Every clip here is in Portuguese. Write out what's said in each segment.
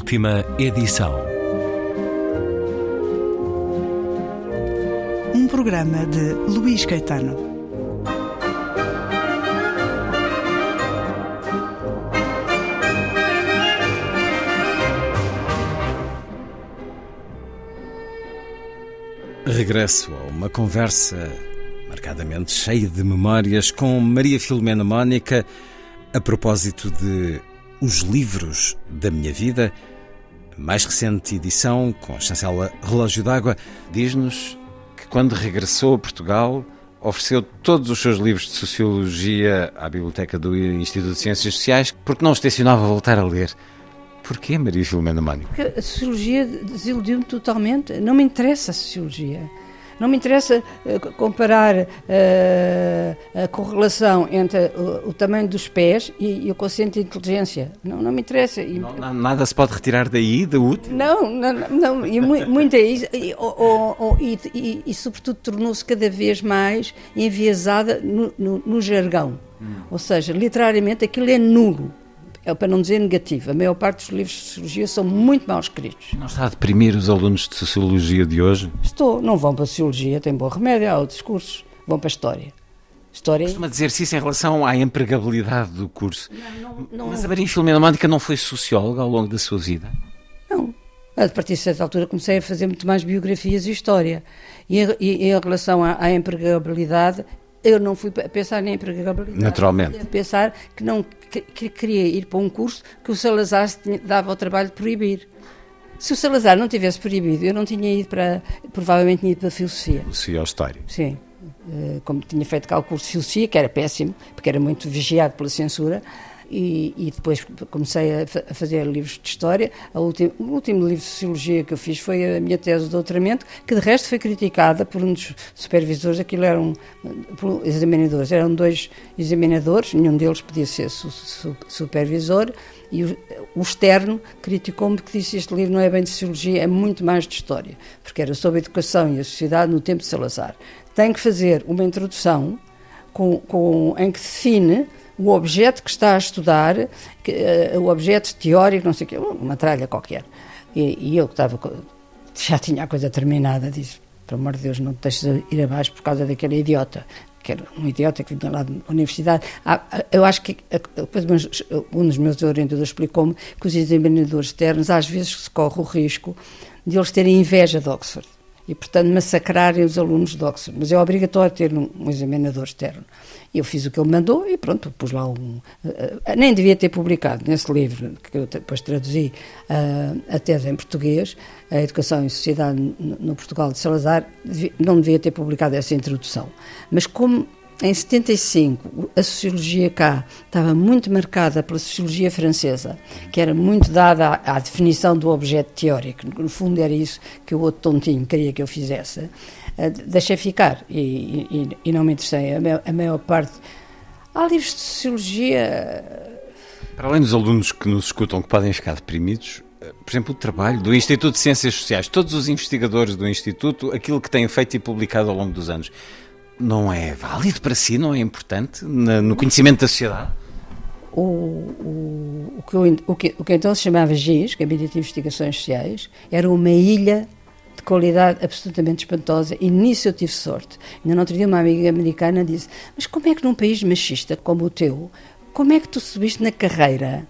Última edição. Um programa de Luís Caetano. Regresso a uma conversa marcadamente cheia de memórias com Maria Filomena Mónica a propósito de Os Livros da Minha Vida, mais recente edição com a chancela Relógio d'Água, diz-nos que quando regressou a Portugal ofereceu todos os seus livros de Sociologia à Biblioteca do Instituto de Ciências Sociais porque não os tencionava voltar a ler. Porquê, Maria Filomena Mónica? Porque a Sociologia desiludiu-me totalmente. Não me interessa a Sociologia. Não me interessa uh, comparar uh, a correlação entre o, o, tamanho dos pés e, e, o quociente de inteligência. Não, não me interessa. E, não, nada se pode retirar daí, da útil? Não, não, não e muito é isso. E, e, e, sobretudo, tornou-se cada vez mais enviesada no, no, no jargão. Hum. Ou seja, literariamente aquilo é nulo para não dizer negativo. A maior parte dos livros de sociologia são muito mal escritos. Não está a deprimir os alunos de sociologia de hoje? Estou. Não vão para a sociologia, têm bom remédio, há outros cursos. Vão para a história. História... Costuma dizer-se isso em relação à empregabilidade do curso. Não, não, não... Mas a Maria Filomena Mónica não foi socióloga ao longo da sua vida? Não. A partir de certa altura comecei a fazer muito mais biografias e história. E, e em relação à, à empregabilidade, eu não fui pensar em empregabilidade. Naturalmente. A pensar que não que, que, queria ir para um curso que o Salazar dava o trabalho de proibir. Se o Salazar não tivesse proibido, eu não tinha ido para. Provavelmente tinha ido para a filosofia. Filosofia ou história. Sim. Eh, como tinha feito cálculo de filosofia, que era péssimo, porque era muito vigiado pela censura, e, e, depois comecei a, a, fazer livros de história. Ultim, o último livro de sociologia que eu fiz foi a minha tese de doutoramento, que de resto foi criticada por um dos supervisores. Aquilo eram por examinadores, eram dois examinadores, nenhum deles podia ser su, su, supervisor. E o, externo criticou-me que disse este livro não é bem de sociologia, é muito mais de história, porque era sobre a educação e a sociedade no tempo de Salazar. Tem que fazer uma introdução com, com, em que define o objeto que está a estudar, que, uh, o objeto teórico, não sei o quê, uma tralha qualquer. E, e eu que estava, já tinha a coisa terminada, disse, pelo amor de Deus, não te deixes ir abaixo por causa daquele idiota que era um idiota que vinha lá da universidade. Ah, eu acho que depois um dos meus orientadores explicou-me que os examinadores externos às vezes se corre o risco de eles terem inveja de Oxford e, portanto, massacrarem os alunos de Oxford. Mas é obrigatório ter um, um examinador externo. Eu fiz o que ele mandou e pronto, pus lá um. Uh, nem devia ter publicado nesse livro, que eu depois traduzi uh, a tese em português, A Educação e Sociedade no, Portugal de Salazar, não devia ter publicado essa introdução. Mas como em 75, a sociologia cá estava muito marcada pela sociologia francesa, que era muito dada à, à, definição do objeto teórico. No fundo, era isso que o outro tontinho queria que eu fizesse. Uh, deixei ficar e, e, e, não me interessei. A maior, a maior parte. Há livros de sociologia. Para além dos alunos que nos escutam que podem ficar deprimidos, eh, por exemplo, o trabalho do Instituto de Ciências Sociais, todos os investigadores do Instituto, aquilo que têm feito e publicado ao longo dos anos não é válido para si, não é importante no conhecimento da sociedade? O, o, o, que, eu, o, que, o que então se chamava GIS, Gabinete de Investigações Sociais, era uma ilha de qualidade absolutamente espantosa e nisso eu tive sorte. Ainda no outro dia uma amiga americana disse, mas como é que num país machista como o teu, como é que tu subiste na carreira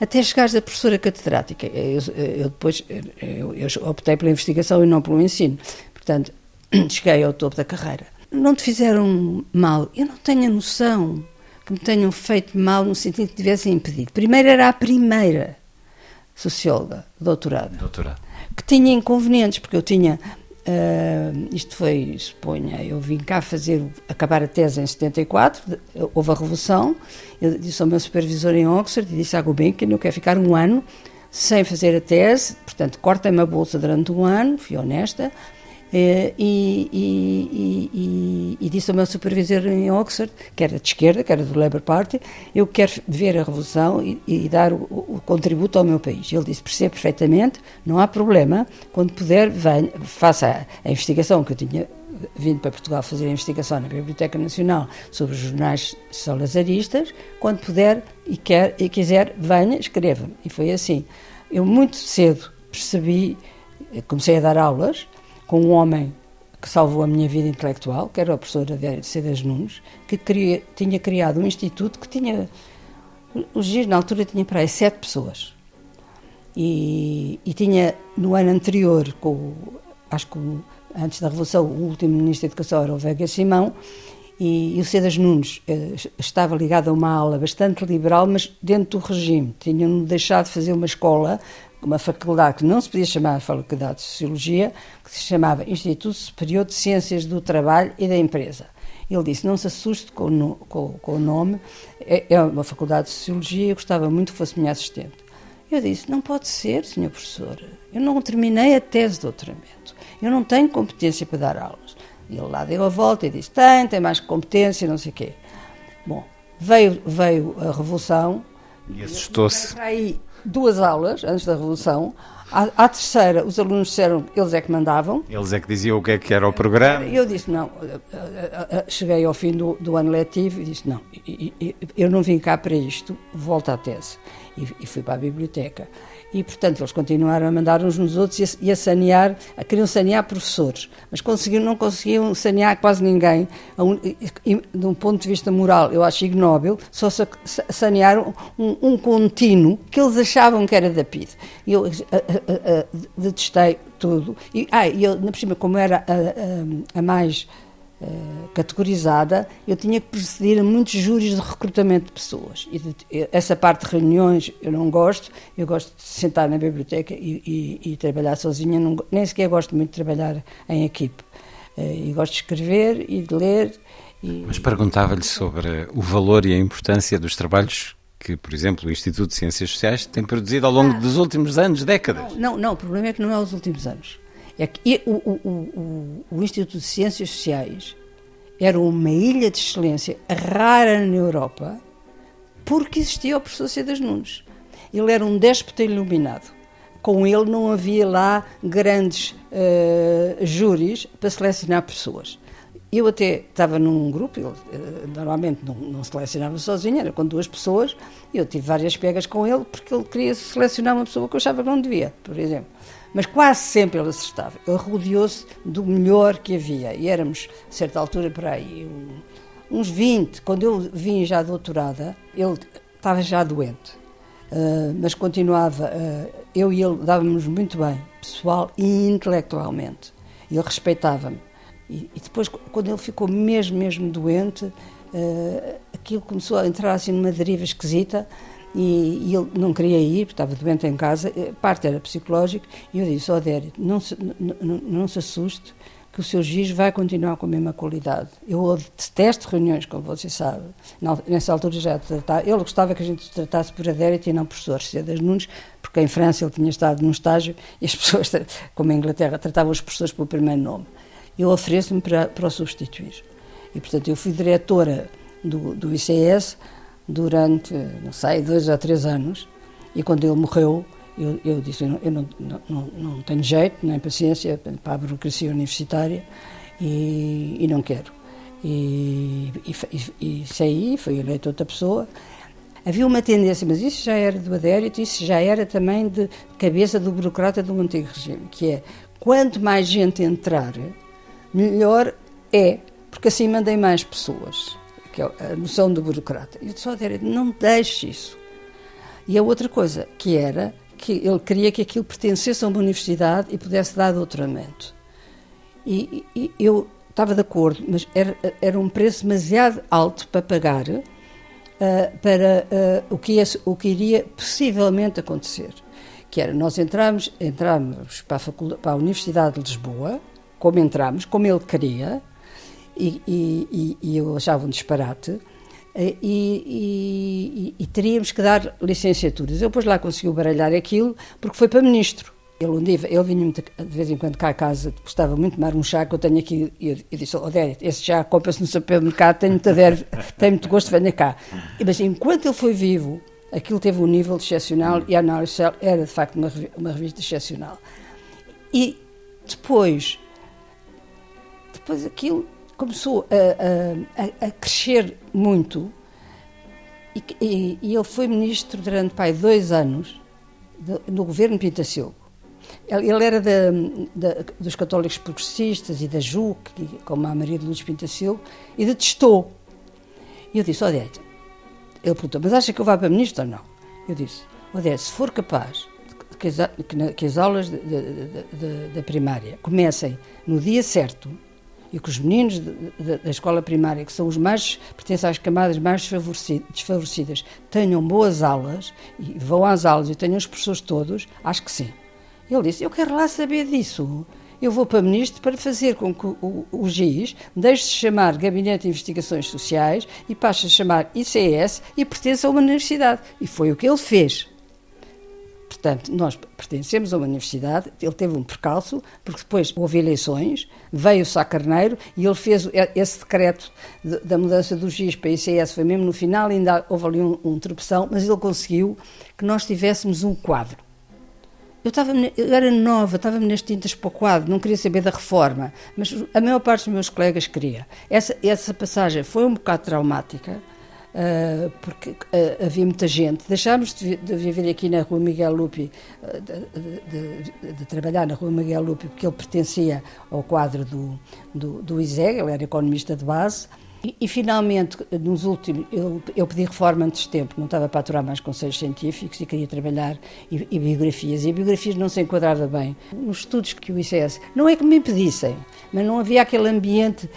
até chegares a professora catedrática? Eu, eu depois eu, eu optei pela investigação e não pelo ensino. Portanto, cheguei ao topo da carreira não te fizeram mal. Eu não tenho a noção que me tenham feito mal no sentido que tivessem impedido. Primeiro era a primeira socióloga, doutorada, doutorado. que tinha inconvenientes, porque eu tinha. Uh, isto foi, suponha, eu vim cá fazer, acabar a tese em 74, houve a Revolução, eu disse ao meu supervisor em Oxford, e disse à Gulbenkian, eu quero ficar um ano sem fazer a tese, portanto, cortem-me a bolsa durante um ano, fui honesta, e, e, e, e, disse ao meu supervisor em Oxford, que era de esquerda, que era do Labour Party, eu quero ver a revolução e, dar o, o, contributo ao meu país. Ele disse, percebe perfeitamente, não há problema, quando puder, venha, faça a, a investigação que eu tinha vindo para Portugal fazer a investigação na Biblioteca Nacional sobre os jornais salazaristas, quando puder e, quer, e quiser, venha, escreva-me. E foi assim. eu muito cedo percebi, comecei a dar aulas com um homem que salvou a minha vida intelectual, que era o professor Cedas Nunes, que tinha criado um instituto que tinha, o GIR na altura tinha para aí sete pessoas. E, e tinha, no ano anterior, com, acho que antes da Revolução, o último ministro da Educação era o Vega Simão, e, e o Cedas Nunes eh, estava ligado a uma aula bastante liberal, mas dentro do regime. Tinham deixado de fazer uma escola, uma faculdade que não se podia chamar Faculdade de Sociologia, que se chamava Instituto Superior de Ciências do Trabalho e da Empresa. Ele disse: Não se assuste com, o, com, com o nome, é, é, uma faculdade de Sociologia, eu gostava muito que fosse minha assistente. Eu disse: Não pode ser, senhor professor. Eu não terminei a tese de doutoramento. Eu não tenho competência para dar aulas. E ele lá deu a volta e disse: tem, tem mais competência, não sei o quê. Bom, veio, veio a Revolução. E assustou-se. aí duas aulas antes da Revolução. À, à, terceira, os alunos disseram que eles é que mandavam. Eles é que diziam o que é que era o programa. Eu disse: não. Cheguei ao fim do, do ano letivo e disse: não, eu não vim cá para isto, volto à tese. E, e fui para a biblioteca e, portanto, eles continuaram a mandar uns nos outros e a, e a sanear, a, queriam sanear professores, mas conseguiram, não conseguiam sanear quase ninguém, e, de um ponto de vista moral, eu acho ignóbil, só sanearam um, um contínuo que eles achavam que era da PID. Eu a, detestei tudo. E, ah, eu, na por cima, como era a, a mais eh, categorizada, eu tinha que presidir a muitos júris de recrutamento de pessoas. E essa parte de reuniões eu não gosto, eu gosto de sentar na biblioteca e, e, e trabalhar sozinha, não, nem sequer gosto muito de trabalhar em equipe. Uh, e gosto de escrever e de ler. E... Mas perguntava-lhe sobre o valor e a importância dos trabalhos que, por exemplo, o Instituto de Ciências Sociais tem produzido ao longo ah, dos últimos anos, décadas. Não, não, não, o problema é que não é os últimos anos. É que o, o, o, o Instituto de Ciências Sociais era uma ilha de excelência rara na Europa porque existia o professor Cedas Nunes. Ele era um déspota iluminado. Com ele não havia lá grandes uh, júris para selecionar pessoas. Eu até estava num grupo, ele, uh, normalmente não, não selecionava sozinho, era com duas pessoas, e eu tive várias pegas com ele porque ele queria selecionar uma pessoa que eu achava que não devia, por exemplo mas quase sempre ele acertava. Ele rodeou-se do melhor que havia. E éramos, a certa altura, por aí, uns 20. Quando eu vim já doutorada, ele estava já doente. Uh, mas continuava, uh, eu e ele dávamos muito bem, pessoal e intelectualmente. Ele respeitava-me. E, e, depois, quando ele ficou mesmo, mesmo doente, uh, aquilo começou a entrar assim numa deriva esquisita e, e, ele não queria ir, porque estava doente em casa, eh, parte era psicológico, e eu disse, ó oh, não se, não, não se assuste, que o seu giz vai continuar com a mesma qualidade. Eu detesto reuniões, como você sabe. Nessa altura já tratava. Ele gostava que a gente tratasse por adérito e não por professor das Nunes, porque em França ele tinha estado num estágio e as pessoas, como em Inglaterra, tratavam os professores pelo primeiro nome. Eu ofereço-me para, para o substituir. E, portanto, eu fui diretora do, do ICS durante, não sei, dois ou três anos. E quando ele morreu, eu, eu disse: eu, não, eu não, não, não, tenho jeito, nem paciência para a burocracia universitária e, e não quero. E, e, e saí, fui eleito outra pessoa. Havia uma tendência, mas isso já era do adérito, isso já era também de cabeça do burocrata do antigo regime, que é quanto mais gente entrar, melhor é, porque assim mandem mais pessoas que é a noção do burocrata. E eu disse, oh, não deixe isso. E a outra coisa, que era que ele queria que aquilo pertencesse a uma universidade e pudesse dar doutoramento. E, e eu estava de acordo, mas era, era um preço demasiado alto para pagar uh, para uh, o, que ia, o que iria possivelmente acontecer. Que era, nós entramos, entramos para, a para a Universidade de Lisboa, como entramos, como ele queria, e, e, e eu achava um disparate. Eh, e, e, teríamos que dar licenciaturas. Eu depois lá consegui baralhar aquilo porque foi para ministro. Ele, um dia, ele vinha de vez em quando cá a casa, gostava muito de tomar um chá que eu tenho aqui. Eu, eu disse: Dério, esse chá compra-se no supermercado, tem muito, tem muito gosto, venha cá. Mas enquanto ele foi vivo, aquilo teve um nível excepcional e a análise era de facto uma, uma revista excepcional. E depois, depois aquilo começou a, a, a crescer muito e, e, e, ele foi ministro durante pai, dois anos no governo Pintacilgo. Ele era da, da, dos católicos progressistas e da JUC, como a Maria de Luz Pintacilgo, e detestou. E eu disse, Odete, ele perguntou, mas acha que eu vá para ministro ou não? Eu disse, Odete, se for capaz que as, que as aulas da primária comecem no dia certo e que os meninos da escola primária, que são os mais, pertencem às camadas mais desfavorecidas, tenham boas aulas e vão às aulas e tenham os professores todos, acho que sim. Ele disse: Eu quero lá saber disso. Eu vou para ministro para fazer com que o, o GIS deixe de chamar Gabinete de Investigações Sociais e passe a chamar ICS e pertença a uma universidade. E foi o que ele fez. Portanto, nós pertencemos a uma universidade, ele teve um percalço, porque depois houve eleições, veio o Sá Carneiro e ele fez esse decreto de, da mudança do GIS para ICS, foi mesmo no final, ainda houve ali um, um mas ele conseguiu que nós tivéssemos um quadro. Eu, estava, eu era nova, estava-me nas tintas para o quadro, não queria saber da reforma, mas a maior parte dos meus colegas queria. Essa, essa passagem foi um bocado traumática, Uh, porque uh, havia muita gente. Deixámos de, de, viver aqui na Rua Miguel Lupi, uh, de, de, de, trabalhar na Rua Miguel Lupi, porque ele pertencia ao quadro do, do, do ISEG, ele era economista de base. E, e, finalmente, nos últimos, eu, eu, pedi reforma antes de tempo, não estava para aturar mais conselhos científicos e queria trabalhar e, e biografias. E biografias não se enquadrava bem nos estudos que o ICS, não é que me impedissem, mas não havia aquele ambiente.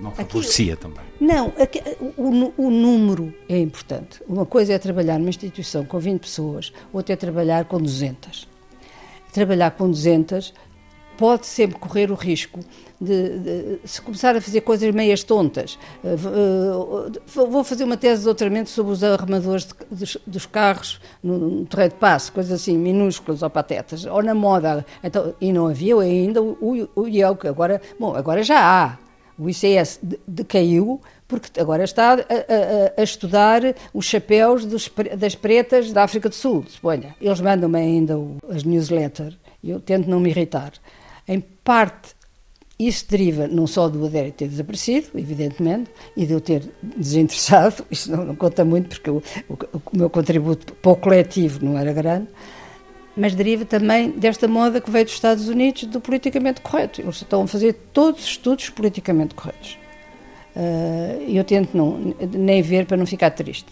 Não favorecia também. Não, o, o, número é importante. Uma coisa é trabalhar numa instituição com 20 pessoas, outra é trabalhar com 200. Trabalhar com 200 pode sempre correr o risco de, de, se começar a fazer coisas meias tontas. Uh, uh, vou fazer uma tese de doutoramento sobre os arrumadores de, dos, dos, carros no, no terreiro de passo, coisas assim, minúsculas ou patetas, ou na moda. Então, e não havia ainda o, o, o IEL, que agora, bom, agora já há. O ICS decaiu porque agora está a, a, a estudar os chapéus dos, das pretas da África do Sul, suponha. Eles mandam-me ainda as newsletters e eu tento não me irritar. Em parte, isso deriva não só do Adério ter desaparecido, evidentemente, e de eu ter desinteressado, isso não, não conta muito porque o, o, o meu contributo para o coletivo não era grande, mas deriva também desta moda que veio dos Estados Unidos do politicamente correto. Eles estão a fazer todos os estudos politicamente corretos. Uh, eu tento não, nem ver para não ficar triste.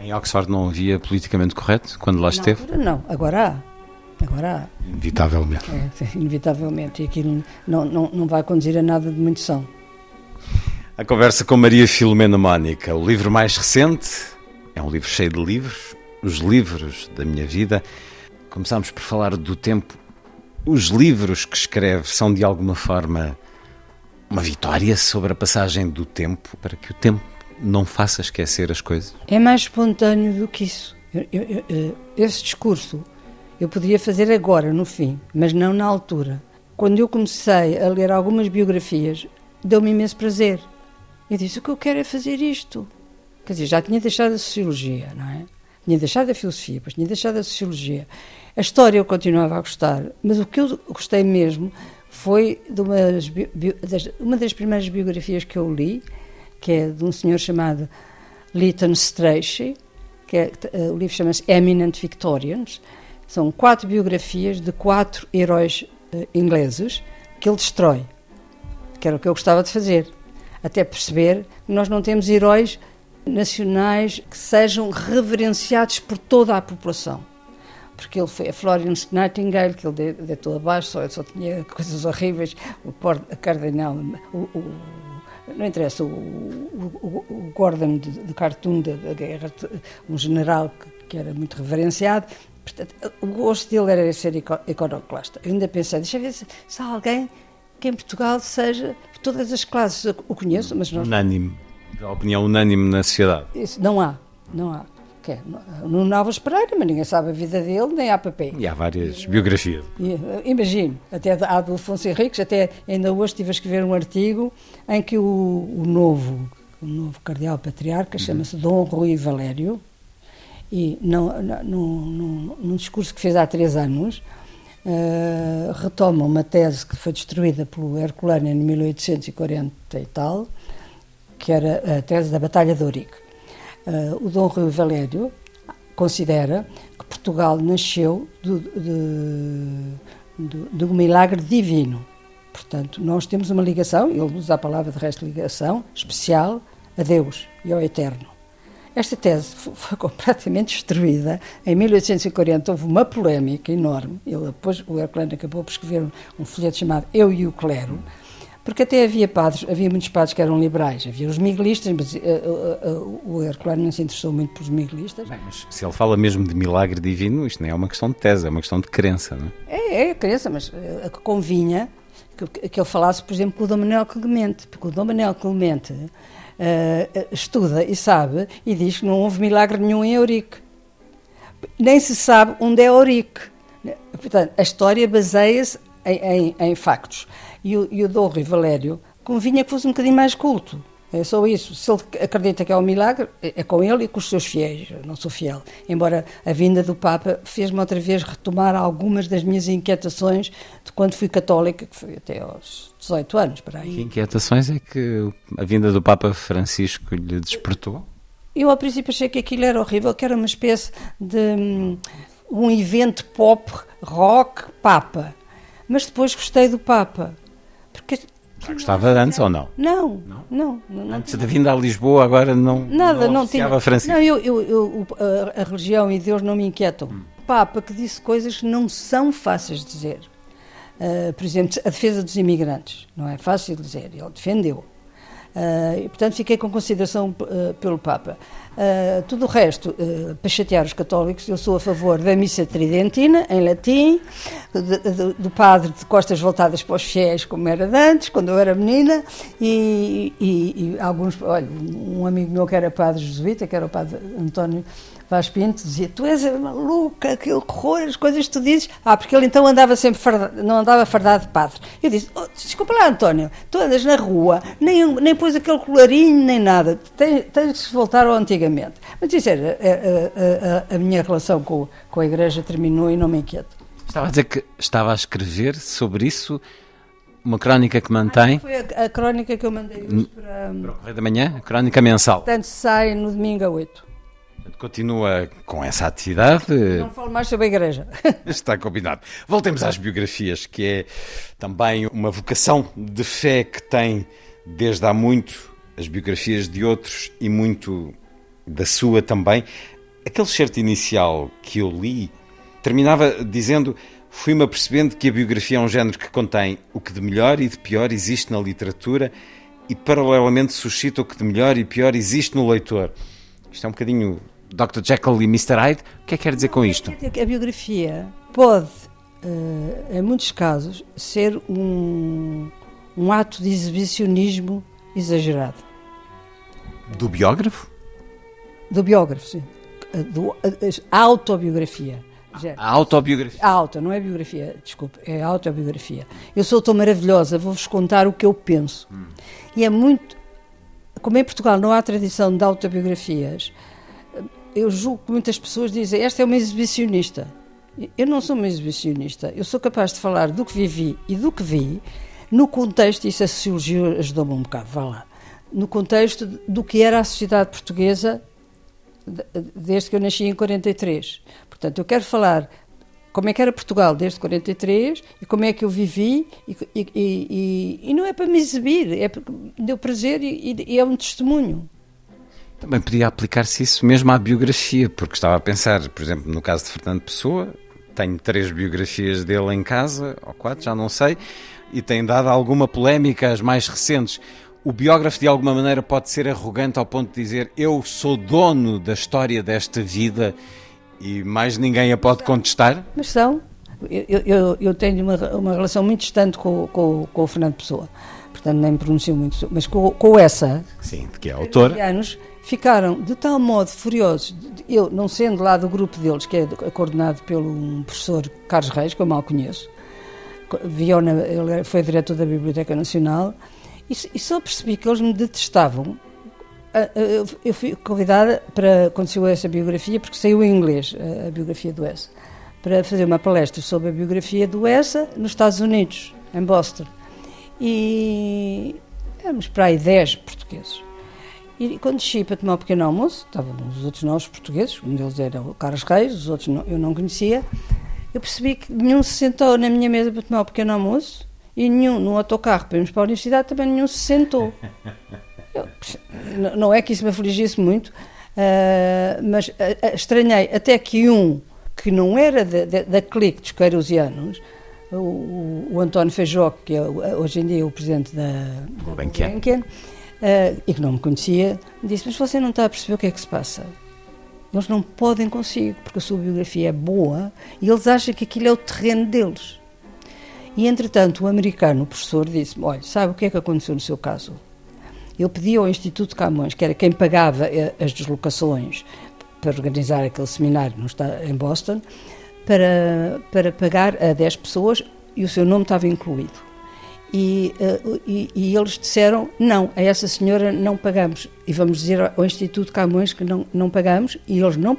Em Oxford não havia politicamente correto quando lá esteve? Não, não agora há. Agora há. Inevitavelmente. É, inevitavelmente. E aquilo não, não, não vai conduzir a nada de muito som. A conversa com Maria Filomena Mónica. O livro mais recente é um livro cheio de livros, os livros da minha vida. Começámos por falar do tempo. Os livros que escreve são de alguma forma uma vitória sobre a passagem do tempo para que o tempo não faça esquecer as coisas? É mais espontâneo do que isso. Eu, eu, eu, esse discurso eu poderia fazer agora, no fim, mas não na altura. Quando eu comecei a ler algumas biografias, deu-me imenso prazer. Eu disse: o que eu quero é fazer isto. Quer dizer, já tinha deixado a sociologia, não é? Tinha deixado a filosofia, depois tinha deixado a sociologia. A história eu continuava a gostar, mas o que eu gostei mesmo foi de umas, das, uma das primeiras biografias que eu li, que é de um senhor chamado Lytton Strachey, que é, uh, o livro chama-se Eminent Victorians, são quatro biografias de quatro heróis uh, ingleses que ele destrói, que era o que eu gostava de fazer. Até perceber que nós não temos heróis nacionais que sejam reverenciados por toda a população. Porque ele foi a Florence Nightingale, que ele deitou abaixo, só, só tinha coisas horríveis, o Cardenal, o, o não interessa, o, o, Gordon de, de da, guerra, um general que, que, era muito reverenciado, Portanto, o gosto dele era ser iconoclasta. Eu ainda pensei, deixa ver se, se há alguém que em Portugal seja, todas as classes o conheço, mas não. Unânime, a opinião unânime na sociedade. Isso, não há, não há. Que é, no Novas Pereira, mas ninguém sabe a vida dele, nem há papel. E há várias biografias. Imagino, até há do Afonso Henriques, até ainda hoje estive a escrever um artigo em que o, o novo, o novo cardeal patriarca uhum. chama-se Dom Rui Valério, e num discurso que fez há três anos, uh, retoma uma tese que foi destruída pelo Herculano em 1840 e tal, que era a tese da Batalha de Ourique. Uh, o Dom Rui Valério considera que por Portugal nasceu do, do milagre divino. Portanto, nós temos uma ligação, ele usa a palavra de resto ligação, especial a Deus e ao Eterno. Esta tese foi completamente destruída. Em 1840 houve uma polémica enorme. Ele, depois, o Herculano acabou por escrever um folheto chamado Eu e o Clero, porque até havia padres, havia muitos padres que eram liberais, havia os miguelistas, mas uh, uh, uh, o Herculano não se interessou muito pelos miguelistas. Bem, mas se ele fala mesmo de milagre divino, isto não é uma questão de tese, é uma questão de crença, não é? É, é crença, mas a que convinha que, que ele falasse, por exemplo, com o Dom Manuel Clemente, porque o Dom Manuel Clemente estuda e sabe e diz que não houve milagre nenhum em Eurique. Nem se sabe onde é Eurique. Portanto, a história baseia-se em, em, em, factos. E o, e o Dom Rui Valério convinha que fosse um bocadinho mais culto. É só isso. Se ele acredita que é um milagre, é com ele e com os seus fiéis. Eu não sou fiel. Embora a vinda do Papa fez-me outra vez retomar algumas das minhas inquietações de quando fui católica, que foi até aos 18 anos. Para aí. Que inquietações é que a vinda do Papa Francisco lhe despertou? Eu, ao princípio, achei que aquilo era horrível, que era uma espécie de um, um evento pop, rock, Papa. Mas depois gostei do Papa. Já gostava antes ou não? Não, não. não, antes da vinda a Lisboa, agora não. Nada, não, não tinha. Francisco. Não, eu, eu, eu a, a, religião e Deus não me inquietam. Hum. Papa que disse coisas que não são fáceis de dizer. Uh, por exemplo, a defesa dos imigrantes. Não é fácil de dizer. Ele defendeu. Uh, e, portanto, fiquei com consideração uh, pelo Papa. Uh, tudo o resto, para chatear os católicos, eu sou a favor da missa tridentina, em latim, do, do, padre de costas voltadas para os fiéis, como era de antes, quando eu era menina, e, e, e alguns, olha, um amigo meu que era padre jesuíta, que era o padre António Vaz Pinto dizia, tu és maluca, que horror, as coisas que tu dizes. Ah, porque ele então andava sempre, fardado, não andava fardado de padre. Eu disse, oh, desculpa lá, António, tu andas na rua, nem, nem pôs aquele colarinho, nem nada, tens, tens que voltar ao antigamente. Mas era, a, a, a, a minha relação com, com a igreja terminou e não me inquieto. Estava a dizer que estava a escrever sobre isso, uma crónica que mantém. foi a, a, crónica que eu mandei hoje para, para o Correio da Manhã, a crónica mensal. Portanto, sai no domingo a 8. Continua com essa atividade. Não falo mais sobre a igreja. Está combinado. Voltemos às biografias, que é também uma vocação de fé que tem desde há muito as biografias de outros e muito da sua também. Aquele certo inicial que eu li terminava dizendo: Fui-me apercebendo que a biografia é um género que contém o que de melhor e de pior existe na literatura e, paralelamente, suscita o que de melhor e pior existe no leitor. Isto é um bocadinho Dr. Jekyll e Mr. Hyde. O que é que quer dizer com isto? A biografia pode, uh, em muitos casos, ser um, um ato de exibicionismo exagerado. Do biógrafo? Do biógrafo, sim. Do, a, a autobiografia. A autobiografia. A auto, não é biografia, desculpe, é autobiografia. Eu sou tão maravilhosa, vou-vos contar o que eu penso. Hum. E é muito. Como em Portugal não há tradição de autobiografias, eu julgo que muitas pessoas dizem esta é uma exibicionista. Eu não sou uma exibicionista. Eu sou capaz de falar do que vivi e do que vi no contexto, isso a sociologia ajudou-me um bocado, vá lá, no contexto do que era a sociedade portuguesa desde que eu nasci em 43. Portanto, eu quero falar como é que era Portugal desde 43 e como é que eu vivi e, e, e, e não é para me exibir, é porque deu prazer e, é um testemunho. Também podia aplicar-se isso mesmo à biografia, porque estava a pensar, por exemplo, no caso de Fernando Pessoa, tenho três biografias dele em casa, ou quatro, já não sei, e tem dado alguma polémica, as mais recentes. O biógrafo, de alguma maneira, pode ser arrogante ao ponto de dizer eu sou dono da história desta vida e mais ninguém a pode contestar? Mas são. Eu, eu, eu tenho uma, uma relação muito distante com, com, com o Fernando Pessoa, portanto nem pronuncio muito, mas com, com essa. Sim, que é autor. anos ficaram de tal modo furiosos, eu não sendo lá do grupo deles, que é coordenado pelo professor Carlos Reis, que eu mal conheço, Viona, ele foi diretor da Biblioteca Nacional, e, e só percebi que eles me detestavam. Eu fui convidada para, saiu essa biografia, porque saiu em inglês, a biografia do Essa, para fazer uma palestra sobre a biografia do Essa nos Estados Unidos, em Boston. E éramos para aí 10 portugueses. E quando desci para tomar um pequeno almoço, estavam os outros novos portugueses, um deles era o Carlos Reis, os outros não, eu não conhecia, eu percebi que nenhum se sentou na minha mesa para tomar um pequeno almoço e nenhum no autocarro para irmos para a universidade também nenhum se sentou. Eu, não é que isso me afligisse muito, uh, mas uh, estranhei até que um que não era da, clique dos queirusianos, o, o, António Feijó, que é hoje em dia o presidente da, Gulbenkian, e que não me conhecia, me disse, mas você não está a perceber o que é que se passa. Eles não podem consigo, porque a sua biografia é boa e eles acham que aquilo é o terreno deles. E, entretanto, o americano, o professor, disse-me, olha, sabe o que é que aconteceu no seu caso? Ele pediu ao Instituto Camões, que era quem pagava eh, as deslocações para organizar aquele seminário em Boston, para, para pagar a 10 pessoas e o seu nome estava incluído. E, uh, e, e, eles disseram: não, a essa senhora não pagamos. E vamos dizer ao Instituto Camões que não, não pagamos, e eles não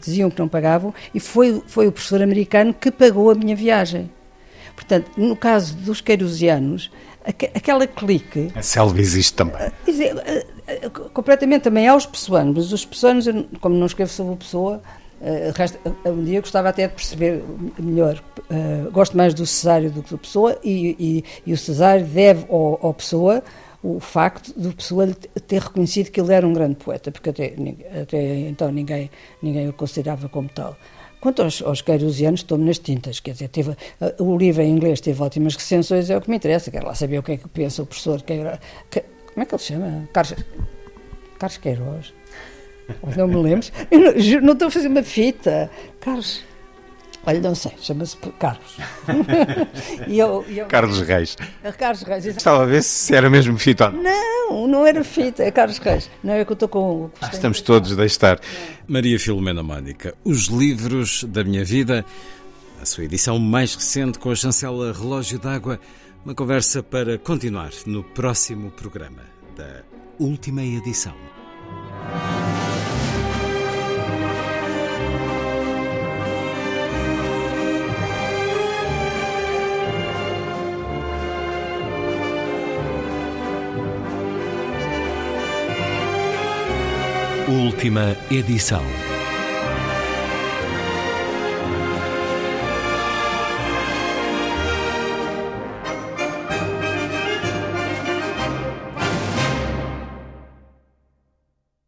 diziam que não pagavam, e foi, foi o professor americano que pagou a minha viagem. Portanto, no caso dos queirusianos, aquela clique. A selva existe também. Uh, uh, completamente também aos pessoanos, mas os pessoanos, como não escrevo sobre a pessoa, um dia gostava até de perceber melhor. Gosto mais do Cesário do que do Pessoa, e, e, e o Cesário deve ao, ao Pessoa o facto do Pessoa ter reconhecido que ele era um grande poeta, porque até, até então ninguém, ninguém o considerava como tal. Quanto aos, aos queirusianos, estou-me nas tintas. Quer dizer, teve, uh, o livro em inglês teve ótimas recensões, é o que me interessa. Quero lá saber o que é que pensa o professor. Que, que, como é que ele se chama? Carlos, Carlos Queiroz. Não me lembro. Não, não estou a fazer uma fita. Carlos. Olha, não sei, chama-se Carlos. e eu, eu, Carlos Reis. Carlos Reis. Estava a ver se era mesmo fita. Não, não era fita, é Carlos Reis. Não é que eu estou com. Ah, estamos todos a estar. Maria Filomena Mónica, Os Livros da Minha Vida, a sua edição mais recente com a chancela Relógio d'Água. Uma conversa para continuar no próximo programa da última edição. Última edição.